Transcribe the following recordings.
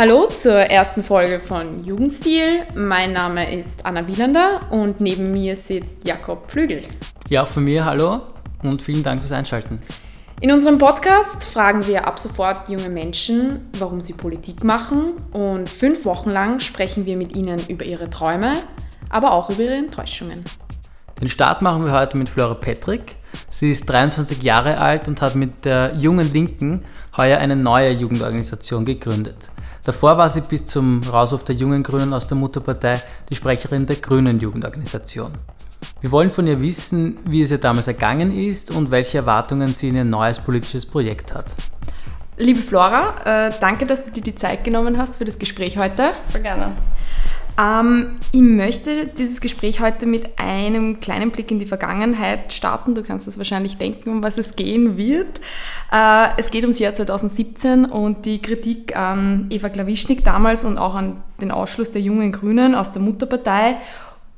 Hallo zur ersten Folge von Jugendstil. Mein Name ist Anna Wielander und neben mir sitzt Jakob Flügel. Ja, auch von mir hallo und vielen Dank fürs Einschalten. In unserem Podcast fragen wir ab sofort junge Menschen, warum sie Politik machen und fünf Wochen lang sprechen wir mit ihnen über ihre Träume, aber auch über ihre Enttäuschungen. Den Start machen wir heute mit Flora Patrick. Sie ist 23 Jahre alt und hat mit der Jungen Linken heuer eine neue Jugendorganisation gegründet. Davor war sie bis zum Rauswurf der Jungen Grünen aus der Mutterpartei die Sprecherin der Grünen Jugendorganisation. Wir wollen von ihr wissen, wie es ihr damals ergangen ist und welche Erwartungen sie in ihr neues politisches Projekt hat. Liebe Flora, äh, danke, dass du dir die Zeit genommen hast für das Gespräch heute. Voll gerne. Ähm, ich möchte dieses Gespräch heute mit einem kleinen Blick in die Vergangenheit starten. Du kannst das wahrscheinlich denken, um was es gehen wird. Äh, es geht ums Jahr 2017 und die Kritik an Eva Klawischnik damals und auch an den Ausschluss der jungen Grünen aus der Mutterpartei.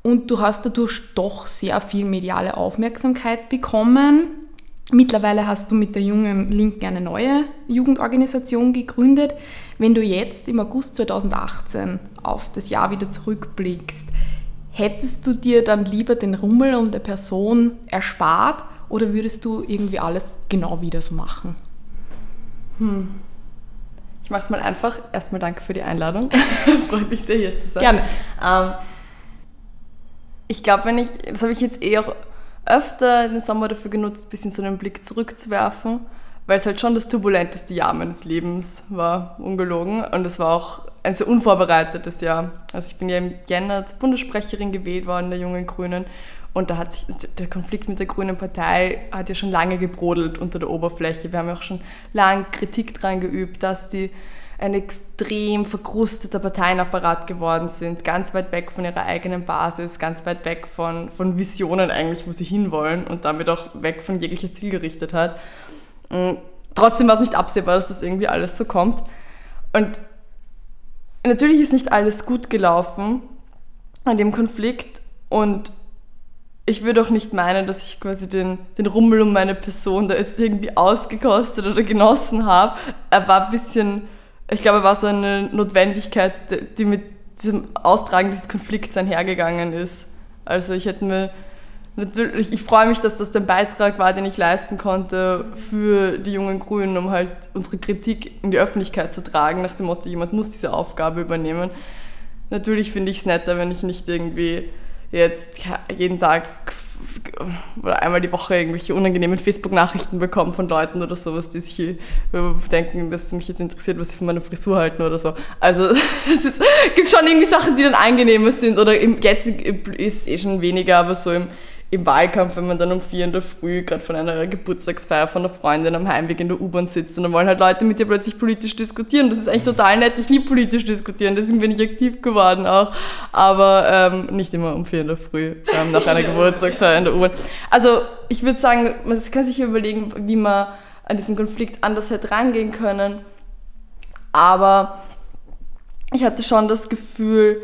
Und du hast dadurch doch sehr viel mediale Aufmerksamkeit bekommen. Mittlerweile hast du mit der jungen Linken eine neue Jugendorganisation gegründet. Wenn du jetzt im August 2018 auf das Jahr wieder zurückblickst, hättest du dir dann lieber den Rummel um der Person erspart oder würdest du irgendwie alles genau wieder so machen? Hm. Ich mache es mal einfach. Erstmal danke für die Einladung. Freut mich sehr, hier zu sein. Gerne. Ähm, ich glaube, wenn ich, das habe ich jetzt eh auch öfter den Sommer dafür genutzt, ein bisschen so einen Blick zurückzuwerfen, weil es halt schon das turbulenteste Jahr meines Lebens war, ungelogen. Und es war auch ein sehr unvorbereitetes Jahr. Also ich bin ja im Jänner zur Bundessprecherin gewählt worden der Jungen Grünen. Und da hat sich der Konflikt mit der Grünen Partei hat ja schon lange gebrodelt unter der Oberfläche. Wir haben ja auch schon lange Kritik daran geübt, dass die ein extrem verkrusteter Parteienapparat geworden sind, ganz weit weg von ihrer eigenen Basis, ganz weit weg von, von Visionen eigentlich, wo sie hinwollen und damit auch weg von jeglicher Zielgerichtetheit. Und trotzdem war es nicht absehbar, dass das irgendwie alles so kommt. Und natürlich ist nicht alles gut gelaufen an dem Konflikt und ich würde auch nicht meinen, dass ich quasi den, den Rummel um meine Person da jetzt irgendwie ausgekostet oder genossen habe. Er war ein bisschen ich glaube, war so eine Notwendigkeit, die mit diesem Austragen dieses Konflikts einhergegangen ist. Also ich hätte mir natürlich, ich freue mich, dass das der Beitrag war, den ich leisten konnte für die jungen Grünen, um halt unsere Kritik in die Öffentlichkeit zu tragen, nach dem Motto, jemand muss diese Aufgabe übernehmen. Natürlich finde ich es netter, wenn ich nicht irgendwie jetzt jeden Tag oder einmal die Woche irgendwelche unangenehmen Facebook-Nachrichten bekommen von Leuten oder sowas, die sich äh, denken, dass es mich jetzt interessiert, was sie von meiner Frisur halten oder so. Also es ist, gibt schon irgendwie Sachen, die dann angenehmer sind oder im, jetzt ist eh schon weniger, aber so im, im Wahlkampf, wenn man dann um vier in der Früh gerade von einer Geburtstagsfeier von einer Freundin am Heimweg in der U-Bahn sitzt und dann wollen halt Leute mit dir plötzlich politisch diskutieren. Das ist eigentlich total nett. Ich liebe politisch diskutieren, deswegen bin ich aktiv geworden auch. Aber ähm, nicht immer um vier in der Früh ähm, nach einer Geburtstagsfeier in der U-Bahn. Also ich würde sagen, man kann sich überlegen, wie man an diesen Konflikt anders hätte rangehen können. Aber ich hatte schon das Gefühl,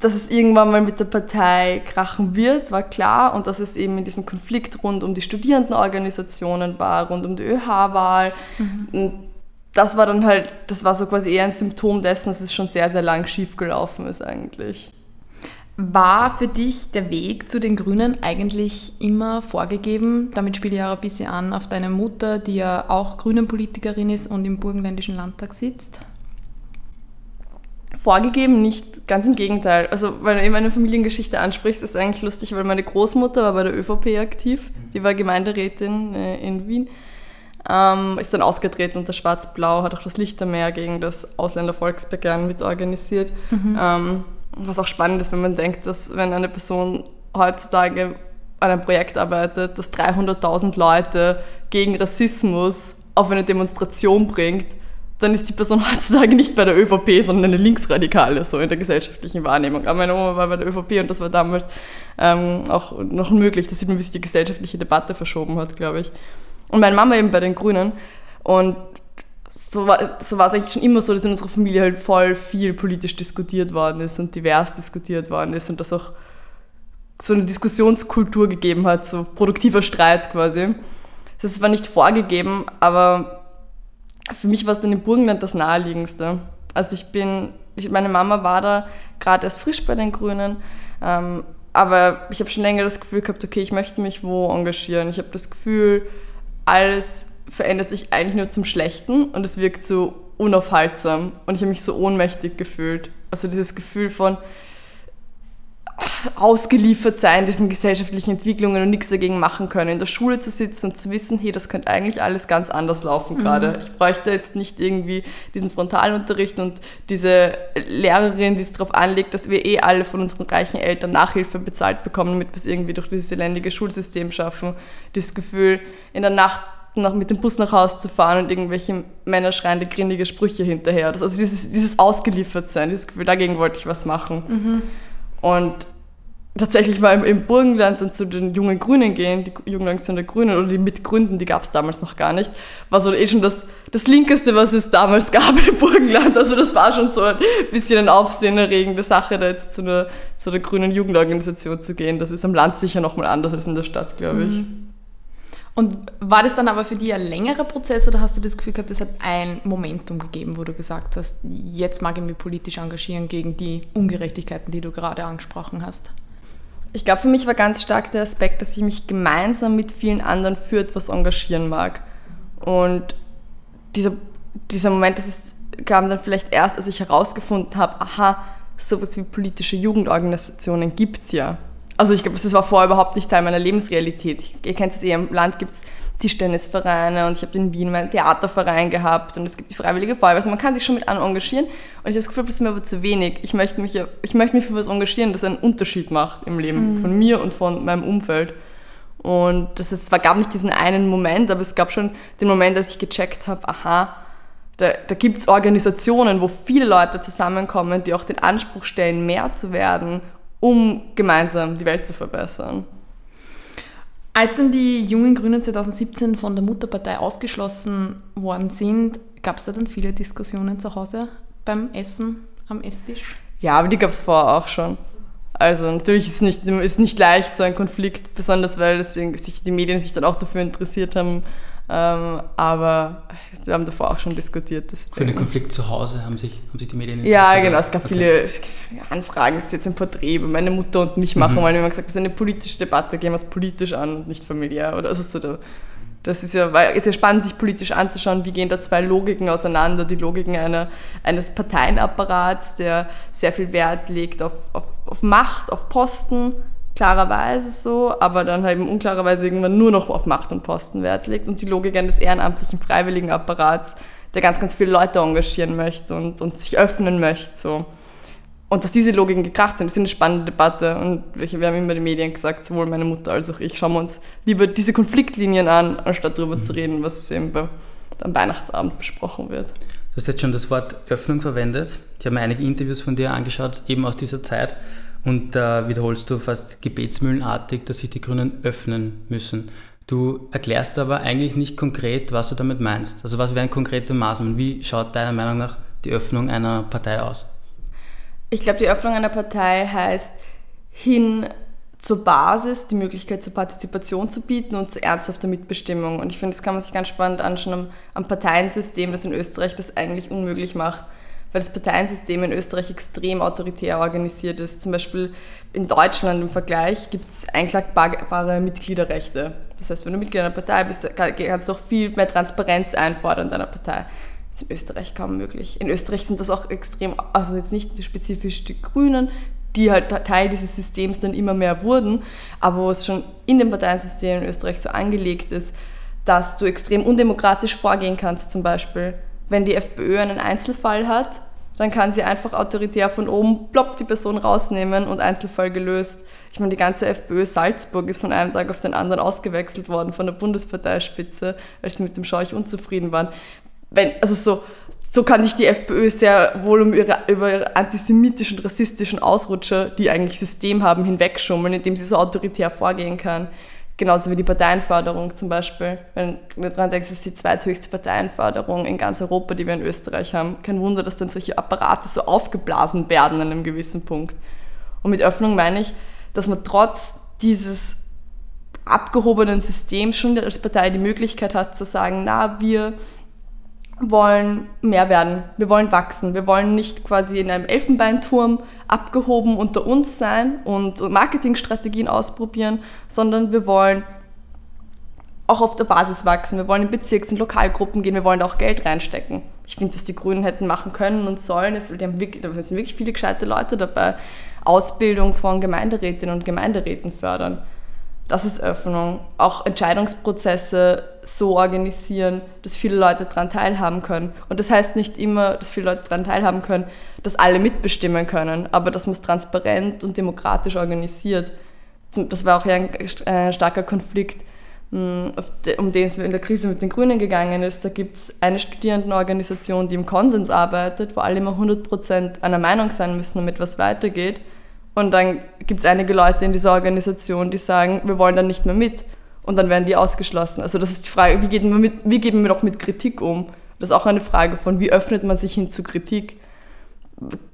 dass es irgendwann mal mit der Partei krachen wird, war klar. Und dass es eben in diesem Konflikt rund um die Studierendenorganisationen war, rund um die ÖH-Wahl. Mhm. Das war dann halt, das war so quasi eher ein Symptom dessen, dass es schon sehr, sehr lang schiefgelaufen ist eigentlich. War für dich der Weg zu den Grünen eigentlich immer vorgegeben? Damit spiele ich auch ein bisschen an auf deine Mutter, die ja auch Grünen-Politikerin ist und im Burgenländischen Landtag sitzt vorgegeben, nicht, ganz im Gegenteil. Also, weil du eben eine Familiengeschichte ansprichst, ist eigentlich lustig, weil meine Großmutter war bei der ÖVP aktiv, die war Gemeinderätin äh, in Wien, ähm, ist dann ausgetreten unter Schwarz-Blau, hat auch das Lichtermeer gegen das Ausländervolksbegehren mitorganisiert. Mhm. Ähm, was auch spannend ist, wenn man denkt, dass wenn eine Person heutzutage an einem Projekt arbeitet, das 300.000 Leute gegen Rassismus auf eine Demonstration bringt, dann ist die Person heutzutage nicht bei der ÖVP, sondern eine Linksradikale, so in der gesellschaftlichen Wahrnehmung. Aber meine Oma war bei der ÖVP und das war damals ähm, auch noch möglich. Da sieht man, wie sich die gesellschaftliche Debatte verschoben hat, glaube ich. Und meine Mama eben bei den Grünen. Und so war, so war es eigentlich schon immer so, dass in unserer Familie halt voll viel politisch diskutiert worden ist und divers diskutiert worden ist und dass auch so eine Diskussionskultur gegeben hat, so produktiver Streit quasi. Das war nicht vorgegeben, aber für mich war es dann im Burgenland das naheliegendste. Also ich bin, ich, meine Mama war da gerade erst frisch bei den Grünen, ähm, aber ich habe schon länger das Gefühl gehabt, okay, ich möchte mich wo engagieren. Ich habe das Gefühl, alles verändert sich eigentlich nur zum Schlechten und es wirkt so unaufhaltsam und ich habe mich so ohnmächtig gefühlt. Also dieses Gefühl von, ausgeliefert sein diesen gesellschaftlichen Entwicklungen und nichts dagegen machen können. In der Schule zu sitzen und zu wissen, hey, das könnte eigentlich alles ganz anders laufen mhm. gerade. Ich bräuchte jetzt nicht irgendwie diesen Frontalunterricht und diese Lehrerin, die es darauf anlegt, dass wir eh alle von unseren reichen Eltern Nachhilfe bezahlt bekommen, damit wir es irgendwie durch dieses elendige Schulsystem schaffen. Dieses Gefühl, in der Nacht noch mit dem Bus nach Hause zu fahren und irgendwelche Männer schreiende grindige Sprüche hinterher. Das, also dieses, dieses Ausgeliefertsein, dieses Gefühl, dagegen wollte ich was machen. Mhm. Und tatsächlich mal im, Burgenland dann zu den jungen Grünen gehen, die jungen der Grünen oder die Mitgründen, die gab es damals noch gar nicht, war so eh schon das, das Linkeste, was es damals gab im Burgenland. Also das war schon so ein bisschen eine aufsehenerregende Sache, da jetzt zu einer, zu einer grünen Jugendorganisation zu gehen. Das ist am Land sicher nochmal anders als in der Stadt, glaube ich. Mhm. Und war das dann aber für dich ein längerer Prozess oder hast du das Gefühl gehabt, es hat ein Momentum gegeben, wo du gesagt hast, jetzt mag ich mich politisch engagieren gegen die Ungerechtigkeiten, die du gerade angesprochen hast? Ich glaube, für mich war ganz stark der Aspekt, dass ich mich gemeinsam mit vielen anderen für etwas engagieren mag. Und dieser, dieser Moment, das ist, kam dann vielleicht erst, als ich herausgefunden habe, aha, sowas wie politische Jugendorganisationen gibt es ja. Also ich glaube, das war vorher überhaupt nicht Teil meiner Lebensrealität. ihr kennt es eh, im Land gibt es Tischtennisvereine und ich habe in Wien meinen Theaterverein gehabt und es gibt die Freiwillige Feuerwehr. Also man kann sich schon mit anderen engagieren und ich habe das Gefühl, das ist mir aber zu wenig. Ich möchte mich, ich möchte mich für was engagieren, das einen Unterschied macht im Leben mhm. von mir und von meinem Umfeld. Und das ist, zwar gab nicht diesen einen Moment, aber es gab schon den Moment, als ich gecheckt habe, aha, da, da gibt es Organisationen, wo viele Leute zusammenkommen, die auch den Anspruch stellen, mehr zu werden um gemeinsam die Welt zu verbessern. Als dann die jungen Grünen 2017 von der Mutterpartei ausgeschlossen worden sind, gab es da dann viele Diskussionen zu Hause beim Essen am Esstisch? Ja, aber die gab es vorher auch schon. Also natürlich ist es nicht, ist nicht leicht, so ein Konflikt, besonders weil sich die Medien sich dann auch dafür interessiert haben, ähm, aber wir haben davor auch schon diskutiert. Für den Konflikt zu Hause haben sich, haben sich die Medien interessiert? Ja, genau. Es gab okay. viele Anfragen. Es ist jetzt ein Porträt über meine Mutter und mich machen, mhm. weil wir immer gesagt das ist eine politische Debatte, gehen wir es politisch an und nicht familiär. Oder also so das ist ja, weil, ist ja spannend, sich politisch anzuschauen, wie gehen da zwei Logiken auseinander. Die Logiken einer, eines Parteienapparats, der sehr viel Wert legt auf, auf, auf Macht, auf Posten klarerweise so, aber dann halt eben unklarerweise irgendwann nur noch auf Macht und Posten Wert legt und die Logik eines ehrenamtlichen Freiwilligenapparats, der ganz, ganz viele Leute engagieren möchte und, und sich öffnen möchte. So. Und dass diese Logiken gekracht sind, ist eine spannende Debatte. Und wir haben immer den Medien gesagt, sowohl meine Mutter als auch ich, schauen wir uns lieber diese Konfliktlinien an, anstatt darüber mhm. zu reden, was eben bei, am Weihnachtsabend besprochen wird. Du hast jetzt schon das Wort Öffnung verwendet. Ich habe mir einige Interviews von dir angeschaut, eben aus dieser Zeit. Und da wiederholst du fast gebetsmühlenartig, dass sich die Grünen öffnen müssen. Du erklärst aber eigentlich nicht konkret, was du damit meinst. Also was wären konkrete Maßnahmen? Wie schaut deiner Meinung nach die Öffnung einer Partei aus? Ich glaube, die Öffnung einer Partei heißt hin zur Basis die Möglichkeit zur Partizipation zu bieten und zu ernsthafter Mitbestimmung. Und ich finde, das kann man sich ganz spannend anschauen am, am Parteiensystem, das in Österreich das eigentlich unmöglich macht weil das Parteiensystem in Österreich extrem autoritär organisiert ist. Zum Beispiel in Deutschland im Vergleich gibt es einklagbare Mitgliederrechte. Das heißt, wenn du Mitglied einer Partei bist, kannst du auch viel mehr Transparenz einfordern in deiner Partei. Das ist in Österreich kaum möglich. In Österreich sind das auch extrem, also jetzt nicht spezifisch die Grünen, die halt Teil dieses Systems dann immer mehr wurden, aber wo es schon in dem Parteiensystem in Österreich so angelegt ist, dass du extrem undemokratisch vorgehen kannst, zum Beispiel wenn die FPÖ einen Einzelfall hat, dann kann sie einfach autoritär von oben plopp die Person rausnehmen und Einzelfall gelöst. Ich meine, die ganze FPÖ Salzburg ist von einem Tag auf den anderen ausgewechselt worden von der Bundesparteispitze, als sie mit dem Scheuch unzufrieden waren. Wenn, also so, so kann sich die FPÖ sehr wohl um ihre, über ihre antisemitischen, rassistischen Ausrutscher, die eigentlich System haben, hinwegschummeln, indem sie so autoritär vorgehen kann. Genauso wie die Parteienförderung zum Beispiel. Wenn du daran denkst, es ist die zweithöchste Parteienförderung in ganz Europa, die wir in Österreich haben. Kein Wunder, dass dann solche Apparate so aufgeblasen werden an einem gewissen Punkt. Und mit Öffnung meine ich, dass man trotz dieses abgehobenen Systems schon als Partei die Möglichkeit hat zu sagen, na, wir wollen mehr werden. Wir wollen wachsen. Wir wollen nicht quasi in einem Elfenbeinturm abgehoben unter uns sein und Marketingstrategien ausprobieren, sondern wir wollen auch auf der Basis wachsen. Wir wollen in Bezirks- und Lokalgruppen gehen. Wir wollen da auch Geld reinstecken. Ich finde, dass die Grünen hätten machen können und sollen. Es, haben wirklich, sind wirklich viele gescheite Leute dabei. Ausbildung von Gemeinderätinnen und Gemeinderäten fördern. Das ist Öffnung. Auch Entscheidungsprozesse so organisieren, dass viele Leute daran teilhaben können. Und das heißt nicht immer, dass viele Leute daran teilhaben können, dass alle mitbestimmen können, aber dass man es transparent und demokratisch organisiert. Das war auch ein äh, starker Konflikt, hm, um den es in der Krise mit den Grünen gegangen ist. Da gibt es eine Studierendenorganisation, die im Konsens arbeitet, wo alle immer 100% einer Meinung sein müssen, damit was weitergeht. Und dann gibt es einige Leute in dieser Organisation, die sagen, wir wollen dann nicht mehr mit. Und dann werden die ausgeschlossen. Also das ist die Frage, wie, geht man mit, wie gehen wir noch mit Kritik um? Das ist auch eine Frage von, wie öffnet man sich hin zu Kritik?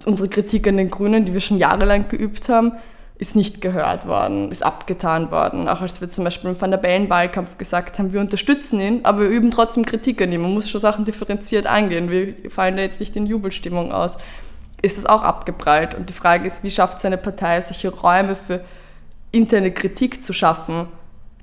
Unsere Kritik an den Grünen, die wir schon jahrelang geübt haben, ist nicht gehört worden, ist abgetan worden. Auch als wir zum Beispiel im Van der Bellen-Wahlkampf gesagt haben, wir unterstützen ihn, aber wir üben trotzdem Kritik an ihm. Man muss schon Sachen differenziert angehen. Wir fallen da jetzt nicht in Jubelstimmung aus ist es auch abgeprallt. Und die Frage ist, wie schafft seine Partei solche Räume für interne Kritik zu schaffen,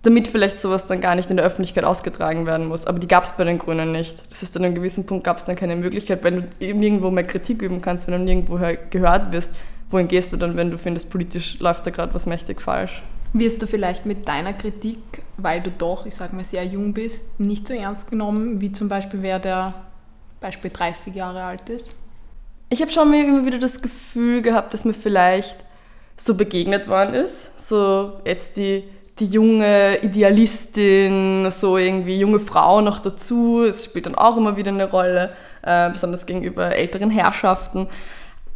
damit vielleicht sowas dann gar nicht in der Öffentlichkeit ausgetragen werden muss. Aber die gab es bei den Grünen nicht. Das heißt, an einem gewissen Punkt gab es dann keine Möglichkeit, wenn du nirgendwo mehr Kritik üben kannst, wenn du nirgendwo gehört wirst, wohin gehst du dann, wenn du findest, politisch läuft da gerade was mächtig falsch? Wirst du vielleicht mit deiner Kritik, weil du doch, ich sage mal, sehr jung bist, nicht so ernst genommen, wie zum Beispiel wer der Beispiel 30 Jahre alt ist? ich habe schon immer wieder das Gefühl gehabt, dass mir vielleicht so begegnet worden ist. So jetzt die, die junge Idealistin, so irgendwie junge Frau noch dazu. Es spielt dann auch immer wieder eine Rolle, äh, besonders gegenüber älteren Herrschaften.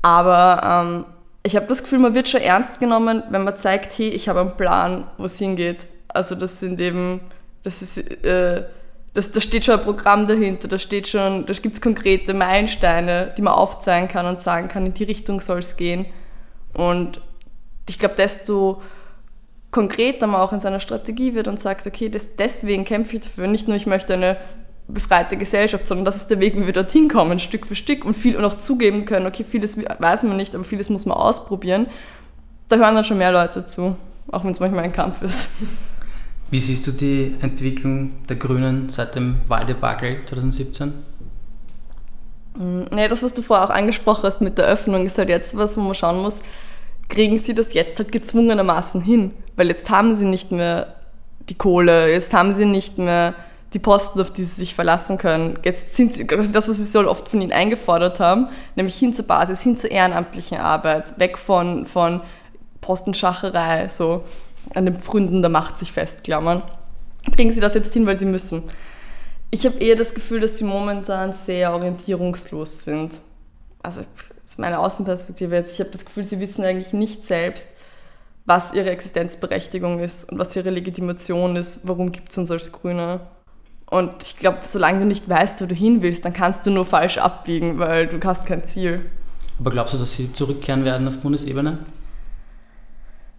Aber ähm, ich habe das Gefühl, man wird schon ernst genommen, wenn man zeigt, hey, ich habe einen Plan, wo es hingeht. Also das sind eben, das ist äh, das, da steht schon ein Programm dahinter, da steht schon, da gibt es konkrete Meilensteine, die man aufzeigen kann und sagen kann, in die Richtung soll es gehen. Und ich glaube, desto konkreter man auch in seiner Strategie wird und sagt, okay, das, deswegen kämpfe ich dafür. Nicht nur, ich möchte eine befreite Gesellschaft, sondern das ist der Weg, wie wir dorthin kommen, Stück für Stück und viel und auch zugeben können, okay, vieles weiß man nicht, aber vieles muss man ausprobieren. Da hören dann schon mehr Leute zu, auch wenn es manchmal ein Kampf ist. Wie siehst du die Entwicklung der Grünen seit dem Wahldebakel 2017? Nee, das, was du vorher auch angesprochen hast mit der Öffnung, ist halt jetzt was, wo man schauen muss, kriegen sie das jetzt halt gezwungenermaßen hin? Weil jetzt haben sie nicht mehr die Kohle, jetzt haben sie nicht mehr die Posten, auf die sie sich verlassen können. Jetzt sind sie, das ist das, was wir so oft von ihnen eingefordert haben, nämlich hin zur Basis, hin zur ehrenamtlichen Arbeit, weg von, von Postenschacherei, so an den Pfründen der Macht sich festklammern. Kriegen sie das jetzt hin, weil sie müssen. Ich habe eher das Gefühl, dass sie momentan sehr orientierungslos sind. Also ist meine Außenperspektive jetzt. Ich habe das Gefühl, sie wissen eigentlich nicht selbst, was ihre Existenzberechtigung ist und was ihre Legitimation ist. Warum gibt es uns als Grüne? Und ich glaube, solange du nicht weißt, wo du hin willst, dann kannst du nur falsch abbiegen, weil du hast kein Ziel. Aber glaubst du, dass sie zurückkehren werden auf Bundesebene?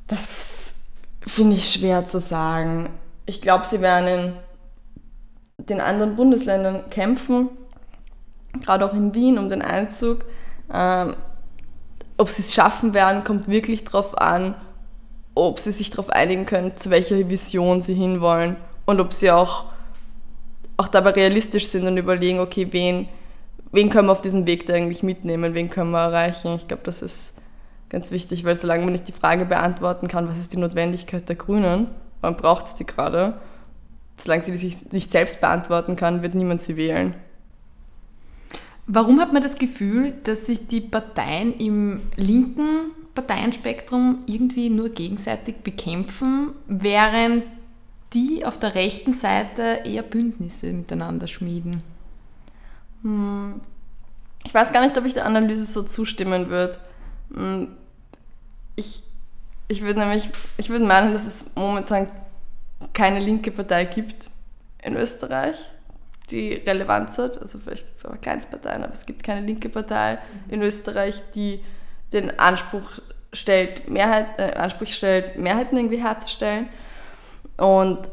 Das Finde ich schwer zu sagen. Ich glaube, sie werden in den anderen Bundesländern kämpfen, gerade auch in Wien um den Einzug. Ähm, ob sie es schaffen werden, kommt wirklich darauf an, ob sie sich darauf einigen können, zu welcher Vision sie hinwollen und ob sie auch, auch dabei realistisch sind und überlegen, okay, wen, wen können wir auf diesem Weg da eigentlich mitnehmen, wen können wir erreichen. Ich glaube, das ist ganz wichtig, weil solange man nicht die Frage beantworten kann, was ist die Notwendigkeit der Grünen, wann braucht es die gerade, solange sie sich nicht selbst beantworten kann, wird niemand sie wählen. Warum hat man das Gefühl, dass sich die Parteien im linken Parteienspektrum irgendwie nur gegenseitig bekämpfen, während die auf der rechten Seite eher Bündnisse miteinander schmieden? Hm. Ich weiß gar nicht, ob ich der Analyse so zustimmen würde. Hm, ich, ich würde nämlich, ich würde meinen, dass es momentan keine linke Partei gibt in Österreich, die Relevanz hat. Also vielleicht Kleinstparteien, aber es gibt keine linke Partei in Österreich, die den Anspruch stellt, Mehrheit, äh, Anspruch stellt, Mehrheiten irgendwie herzustellen. Und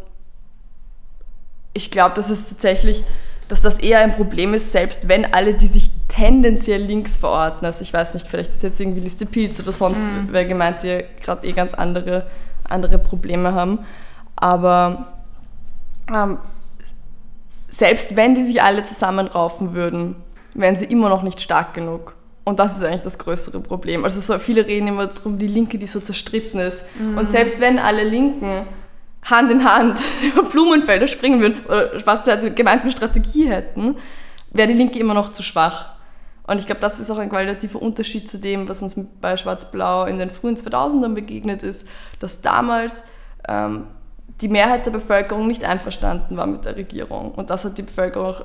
ich glaube, dass es tatsächlich dass das eher ein Problem ist, selbst wenn alle, die sich tendenziell links verorten, also ich weiß nicht, vielleicht ist jetzt irgendwie Liste Pilz oder sonst mhm. wer gemeint, die gerade eh ganz andere, andere Probleme haben, aber ähm, selbst wenn die sich alle zusammenraufen würden, wären sie immer noch nicht stark genug. Und das ist eigentlich das größere Problem. Also so viele reden immer darum, die Linke, die so zerstritten ist. Mhm. Und selbst wenn alle Linken Hand in Hand über Blumenfelder springen würden oder was eine gemeinsame Strategie hätten, wäre die Linke immer noch zu schwach. Und ich glaube, das ist auch ein qualitativer Unterschied zu dem, was uns bei Schwarz-Blau in den frühen 2000ern begegnet ist, dass damals ähm, die Mehrheit der Bevölkerung nicht einverstanden war mit der Regierung. Und das hat die Bevölkerung,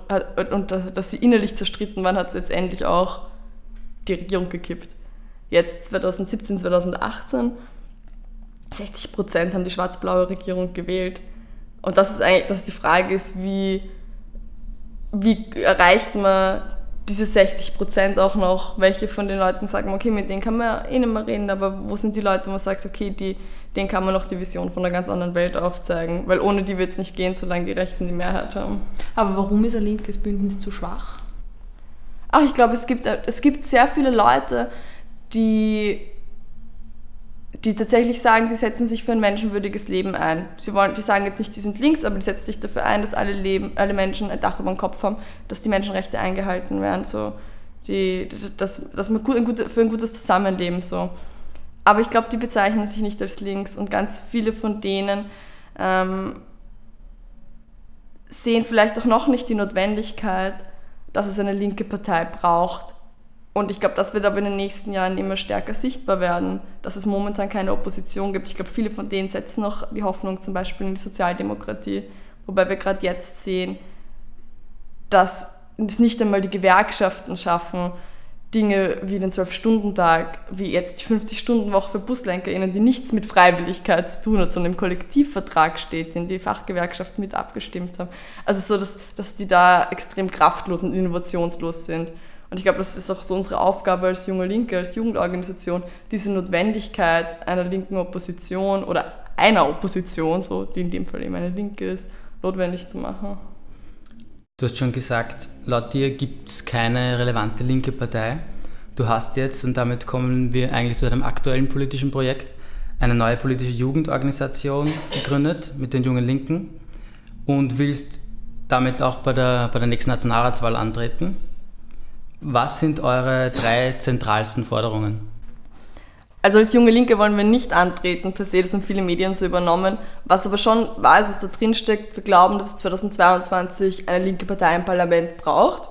und dass sie innerlich zerstritten waren, hat letztendlich auch die Regierung gekippt. Jetzt 2017, 2018, 60 Prozent haben die schwarz-blaue Regierung gewählt. Und das ist eigentlich, dass die Frage ist, wie, wie erreicht man diese 60 Prozent auch noch? Welche von den Leuten sagen, okay, mit denen kann man eh nicht mehr reden, aber wo sind die Leute, wo man sagt, okay, die, denen kann man noch die Vision von einer ganz anderen Welt aufzeigen? Weil ohne die wird es nicht gehen, solange die Rechten die Mehrheit haben. Aber warum ist ein linkes Bündnis zu schwach? Ach, ich glaube, es gibt, es gibt sehr viele Leute, die, die tatsächlich sagen, sie setzen sich für ein menschenwürdiges Leben ein. Sie wollen, die sagen jetzt nicht, sie sind links, aber die setzen sich dafür ein, dass alle, Leben, alle Menschen ein Dach über dem Kopf haben, dass die Menschenrechte eingehalten werden, so, die, dass, dass man gut, für ein gutes Zusammenleben so. Aber ich glaube, die bezeichnen sich nicht als links und ganz viele von denen ähm, sehen vielleicht auch noch nicht die Notwendigkeit, dass es eine linke Partei braucht. Und ich glaube, das wird aber in den nächsten Jahren immer stärker sichtbar werden, dass es momentan keine Opposition gibt. Ich glaube, viele von denen setzen noch die Hoffnung zum Beispiel in die Sozialdemokratie, wobei wir gerade jetzt sehen, dass es nicht einmal die Gewerkschaften schaffen, Dinge wie den 12-Stunden-Tag, wie jetzt die 50-Stunden-Woche für BuslenkerInnen, die nichts mit Freiwilligkeit zu tun hat, sondern im Kollektivvertrag steht, den die Fachgewerkschaften mit abgestimmt haben. Also so, dass, dass die da extrem kraftlos und innovationslos sind. Und ich glaube, das ist auch so unsere Aufgabe als junge Linke, als Jugendorganisation, diese Notwendigkeit einer linken Opposition oder einer Opposition, so, die in dem Fall eben eine Linke ist, notwendig zu machen. Du hast schon gesagt, laut dir gibt es keine relevante linke Partei. Du hast jetzt, und damit kommen wir eigentlich zu deinem aktuellen politischen Projekt, eine neue politische Jugendorganisation gegründet mit den jungen Linken und willst damit auch bei der, bei der nächsten Nationalratswahl antreten. Was sind eure drei zentralsten Forderungen? Also als junge Linke wollen wir nicht antreten, per se, das haben viele Medien so übernommen. Was aber schon wahr ist, was da drin steckt, wir glauben, dass es 2022 eine linke Partei im Parlament braucht.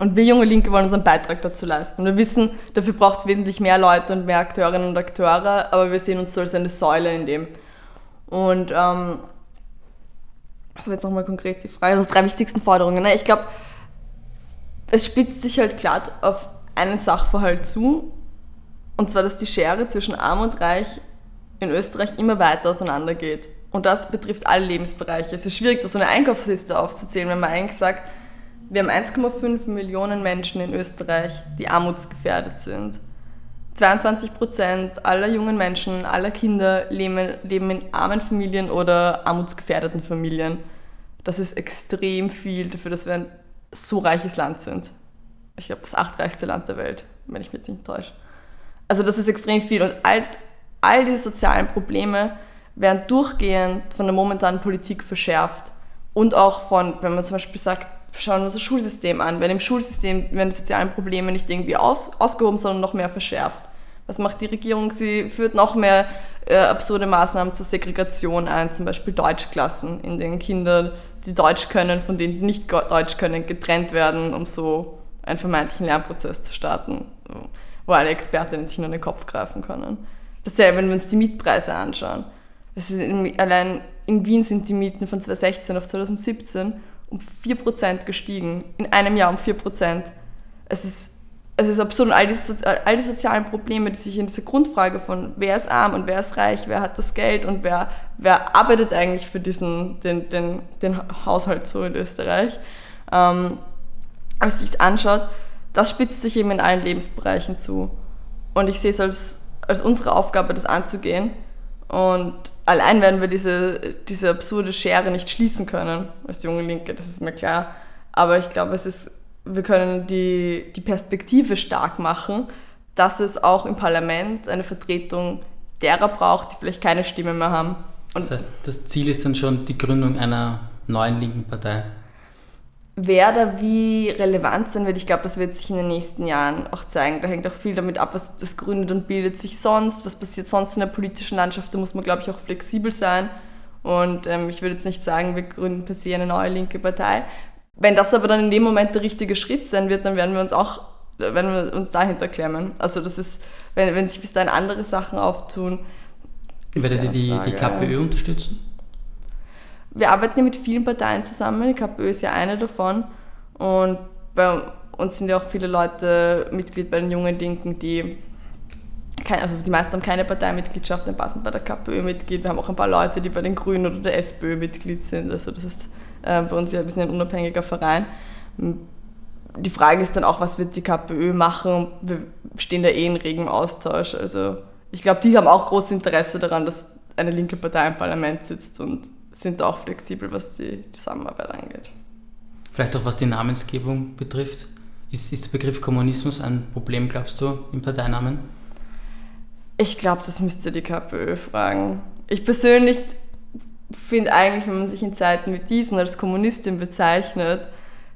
Und wir junge Linke wollen unseren Beitrag dazu leisten. Und wir wissen, dafür braucht es wesentlich mehr Leute und mehr Akteurinnen und Akteure, aber wir sehen uns so als eine Säule in dem. Und ähm, was war jetzt nochmal konkret die Frage? Also drei wichtigsten Forderungen. Ne? Ich glaube, es spitzt sich halt klar auf einen Sachverhalt zu und zwar, dass die Schere zwischen Arm und Reich in Österreich immer weiter auseinandergeht. Und das betrifft alle Lebensbereiche. Es ist schwierig, da so eine Einkaufsliste aufzuzählen, wenn man eigentlich sagt, wir haben 1,5 Millionen Menschen in Österreich, die armutsgefährdet sind. 22 Prozent aller jungen Menschen, aller Kinder leben, leben in armen Familien oder armutsgefährdeten Familien. Das ist extrem viel dafür, dass wir ein so reiches Land sind. Ich glaube, das achtreichste Land der Welt, wenn ich mich jetzt nicht täusche. Also das ist extrem viel. Und all, all diese sozialen Probleme werden durchgehend von der momentanen Politik verschärft. Und auch von, wenn man zum Beispiel sagt, schauen wir uns das Schulsystem an. Wenn im Schulsystem werden die sozialen Probleme nicht irgendwie auf, ausgehoben, sondern noch mehr verschärft. Was macht die Regierung? Sie führt noch mehr äh, absurde Maßnahmen zur Segregation ein, zum Beispiel Deutschklassen, in denen Kinder, die Deutsch können, von denen die nicht Deutsch können, getrennt werden, um so einen vermeintlichen Lernprozess zu starten wo alle Expertinnen sich nur den Kopf greifen können. Dasselbe, wenn wir uns die Mietpreise anschauen. In, allein in Wien sind die Mieten von 2016 auf 2017 um 4% gestiegen. In einem Jahr um 4%. Es ist, es ist absurd. All die, all die sozialen Probleme, die sich in dieser Grundfrage von wer ist arm und wer ist reich, wer hat das Geld und wer, wer arbeitet eigentlich für diesen, den, den, den Haushalt so in Österreich, ähm, wenn man sich das anschaut, das spitzt sich eben in allen Lebensbereichen zu. Und ich sehe es als, als unsere Aufgabe, das anzugehen. Und allein werden wir diese, diese absurde Schere nicht schließen können als junge Linke, das ist mir klar. Aber ich glaube, es ist, wir können die, die Perspektive stark machen, dass es auch im Parlament eine Vertretung derer braucht, die vielleicht keine Stimme mehr haben. Und das heißt, das Ziel ist dann schon die Gründung einer neuen linken Partei. Wer da wie relevant sein wird, ich glaube, das wird sich in den nächsten Jahren auch zeigen. Da hängt auch viel damit ab, was das gründet und bildet sich sonst, was passiert sonst in der politischen Landschaft. Da muss man, glaube ich, auch flexibel sein. Und ähm, ich würde jetzt nicht sagen, wir gründen per se eine neue linke Partei. Wenn das aber dann in dem Moment der richtige Schritt sein wird, dann werden wir uns auch werden wir uns dahinter klemmen. Also das ist, wenn, wenn sich bis dahin andere Sachen auftun. Werdet ihr die, die KPÖ unterstützen? Wir arbeiten ja mit vielen Parteien zusammen. Die KPÖ ist ja eine davon. Und bei uns sind ja auch viele Leute Mitglied bei den Jungen Linken, die kein, also die meisten haben keine Parteimitgliedschaft, dann passen bei der KPÖ Mitglied. Wir haben auch ein paar Leute, die bei den Grünen oder der SPÖ Mitglied sind. Also das ist äh, bei uns ja ein bisschen ein unabhängiger Verein. Die Frage ist dann auch, was wird die KPÖ machen? Wir stehen da eh in regem Austausch. Also ich glaube, die haben auch großes Interesse daran, dass eine linke Partei im Parlament sitzt und sind auch flexibel, was die Zusammenarbeit angeht. Vielleicht auch was die Namensgebung betrifft. Ist, ist der Begriff Kommunismus ein Problem, glaubst du, im Parteinamen? Ich glaube, das müsste die KPÖ fragen. Ich persönlich finde eigentlich, wenn man sich in Zeiten wie diesen als Kommunistin bezeichnet,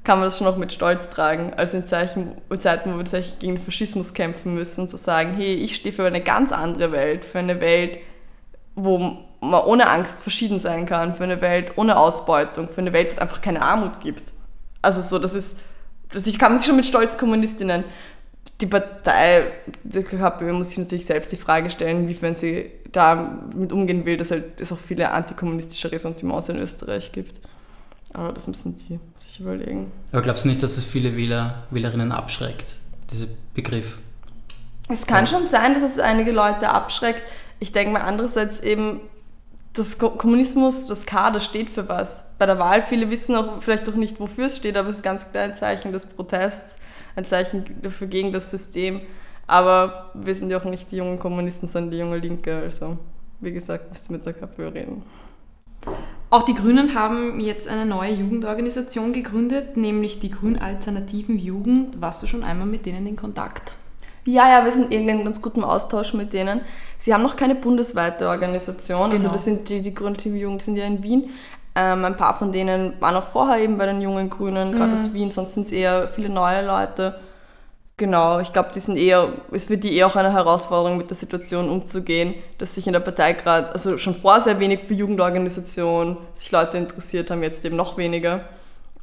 kann man das schon noch mit Stolz tragen, als in Zeiten, Zeiten, wo wir tatsächlich gegen den Faschismus kämpfen müssen, zu sagen, hey, ich stehe für eine ganz andere Welt, für eine Welt, wo man ohne Angst verschieden sein kann, für eine Welt ohne Ausbeutung, für eine Welt, wo es einfach keine Armut gibt. Also so, das ist, das, ich kann mich schon mit Stolz Kommunistinnen die Partei, die KPÖ muss sich natürlich selbst die Frage stellen, inwiefern sie damit umgehen will, dass halt es auch viele antikommunistische Ressentiments in Österreich gibt. Aber das müssen die sich überlegen. Aber glaubst du nicht, dass es viele Wähler, Wählerinnen abschreckt, dieser Begriff? Es kann ja. schon sein, dass es einige Leute abschreckt. Ich denke mal andererseits eben, das Kommunismus, das K, das steht für was. Bei der Wahl, viele wissen auch vielleicht auch nicht, wofür es steht, aber es ist ganz klar ein Zeichen des Protests ein Zeichen dafür gegen das System. Aber wir sind ja auch nicht die jungen Kommunisten, sondern die junge Linke. Also, wie gesagt, müsst ihr mit der KPÖ reden. Auch die Grünen haben jetzt eine neue Jugendorganisation gegründet, nämlich die Grün Alternativen Jugend. Warst du schon einmal mit denen in Kontakt? Ja, ja, wir sind in ganz gutem Austausch mit denen. Sie haben noch keine bundesweite Organisation, also genau. also das sind die, die Grün Alternativen Jugend sind ja in Wien. Ähm, ein paar von denen waren auch vorher eben bei den jungen Grünen, gerade mhm. aus Wien, sonst sind es eher viele neue Leute. Genau, ich glaube, die sind eher, es wird die eher auch eine Herausforderung, mit der Situation umzugehen, dass sich in der Partei gerade, also schon vor sehr wenig für Jugendorganisationen sich Leute interessiert haben, jetzt eben noch weniger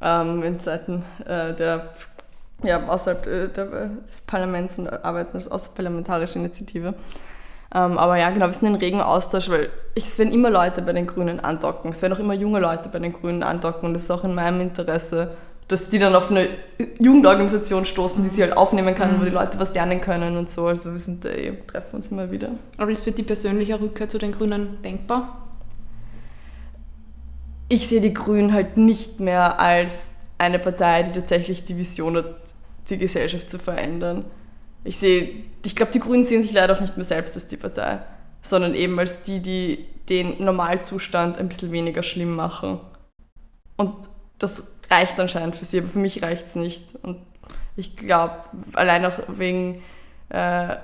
ähm, in Zeiten äh, der, ja, außerhalb äh, des Parlaments und arbeiten als außerparlamentarische Initiative. Ähm, aber ja, genau, wir sind in regen Austausch, weil es werden immer Leute bei den Grünen andocken. Es werden auch immer junge Leute bei den Grünen andocken und es ist auch in meinem Interesse, dass die dann auf eine Jugendorganisation stoßen, die sie halt aufnehmen kann, mhm. wo die Leute was lernen können und so. Also wir sind da eh, treffen uns immer wieder. Aber ist für die persönliche Rückkehr zu den Grünen denkbar? Ich sehe die Grünen halt nicht mehr als eine Partei, die tatsächlich die Vision hat, die Gesellschaft zu verändern ich sehe, ich glaube, die Grünen sehen sich leider auch nicht mehr selbst als die Partei, sondern eben als die, die den Normalzustand ein bisschen weniger schlimm machen. Und das reicht anscheinend für sie, aber für mich reicht es nicht. Und ich glaube, allein auch wegen äh,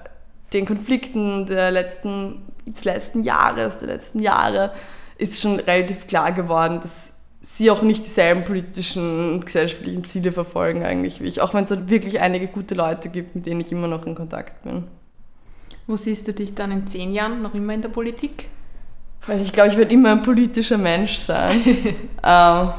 den Konflikten der letzten, des letzten Jahres, der letzten Jahre, ist schon relativ klar geworden, dass sie auch nicht dieselben politischen und gesellschaftlichen Ziele verfolgen eigentlich wie ich, auch wenn es halt wirklich einige gute Leute gibt, mit denen ich immer noch in Kontakt bin. Wo siehst du dich dann in zehn Jahren noch immer in der Politik? Also ich glaube, ich werde immer ein politischer Mensch sein. ähm,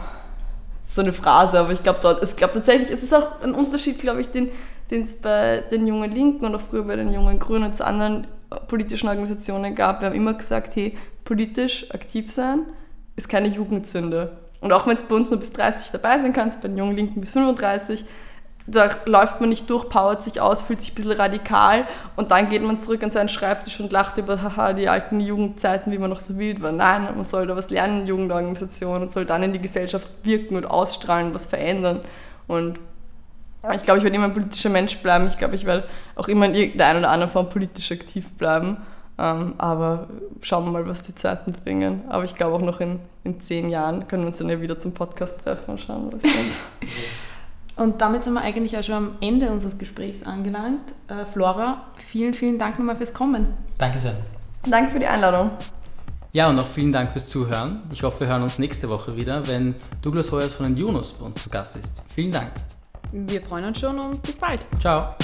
so eine Phrase, aber ich glaube es glaub tatsächlich, es ist auch ein Unterschied, glaube ich, den es bei den jungen Linken und auch früher bei den jungen Grünen und zu anderen politischen Organisationen gab. Wir haben immer gesagt, hey, politisch aktiv sein ist keine Jugendsünde. Und auch wenn es bei uns nur bis 30 dabei sein kannst, bei den jungen Linken bis 35, da läuft man nicht durch, powert sich aus, fühlt sich ein bisschen radikal und dann geht man zurück an seinen Schreibtisch und lacht über haha, die alten Jugendzeiten, wie man noch so wild war. Nein, man soll da was lernen in Jugendorganisationen und soll dann in die Gesellschaft wirken und ausstrahlen, was verändern. Und ich glaube, ich werde immer ein politischer Mensch bleiben. Ich glaube, ich werde auch immer in irgendeiner oder anderen Form politisch aktiv bleiben. Ähm, aber schauen wir mal, was die Zeiten bringen. Aber ich glaube auch noch in, in zehn Jahren können wir uns dann ja wieder zum Podcast treffen und schauen, was kommt. Und damit sind wir eigentlich auch schon am Ende unseres Gesprächs angelangt. Äh, Flora, vielen, vielen Dank nochmal fürs Kommen. Danke sehr. Danke für die Einladung. Ja, und auch vielen Dank fürs Zuhören. Ich hoffe, wir hören uns nächste Woche wieder, wenn Douglas Hoyers von den Junos bei uns zu Gast ist. Vielen Dank. Wir freuen uns schon und bis bald. Ciao.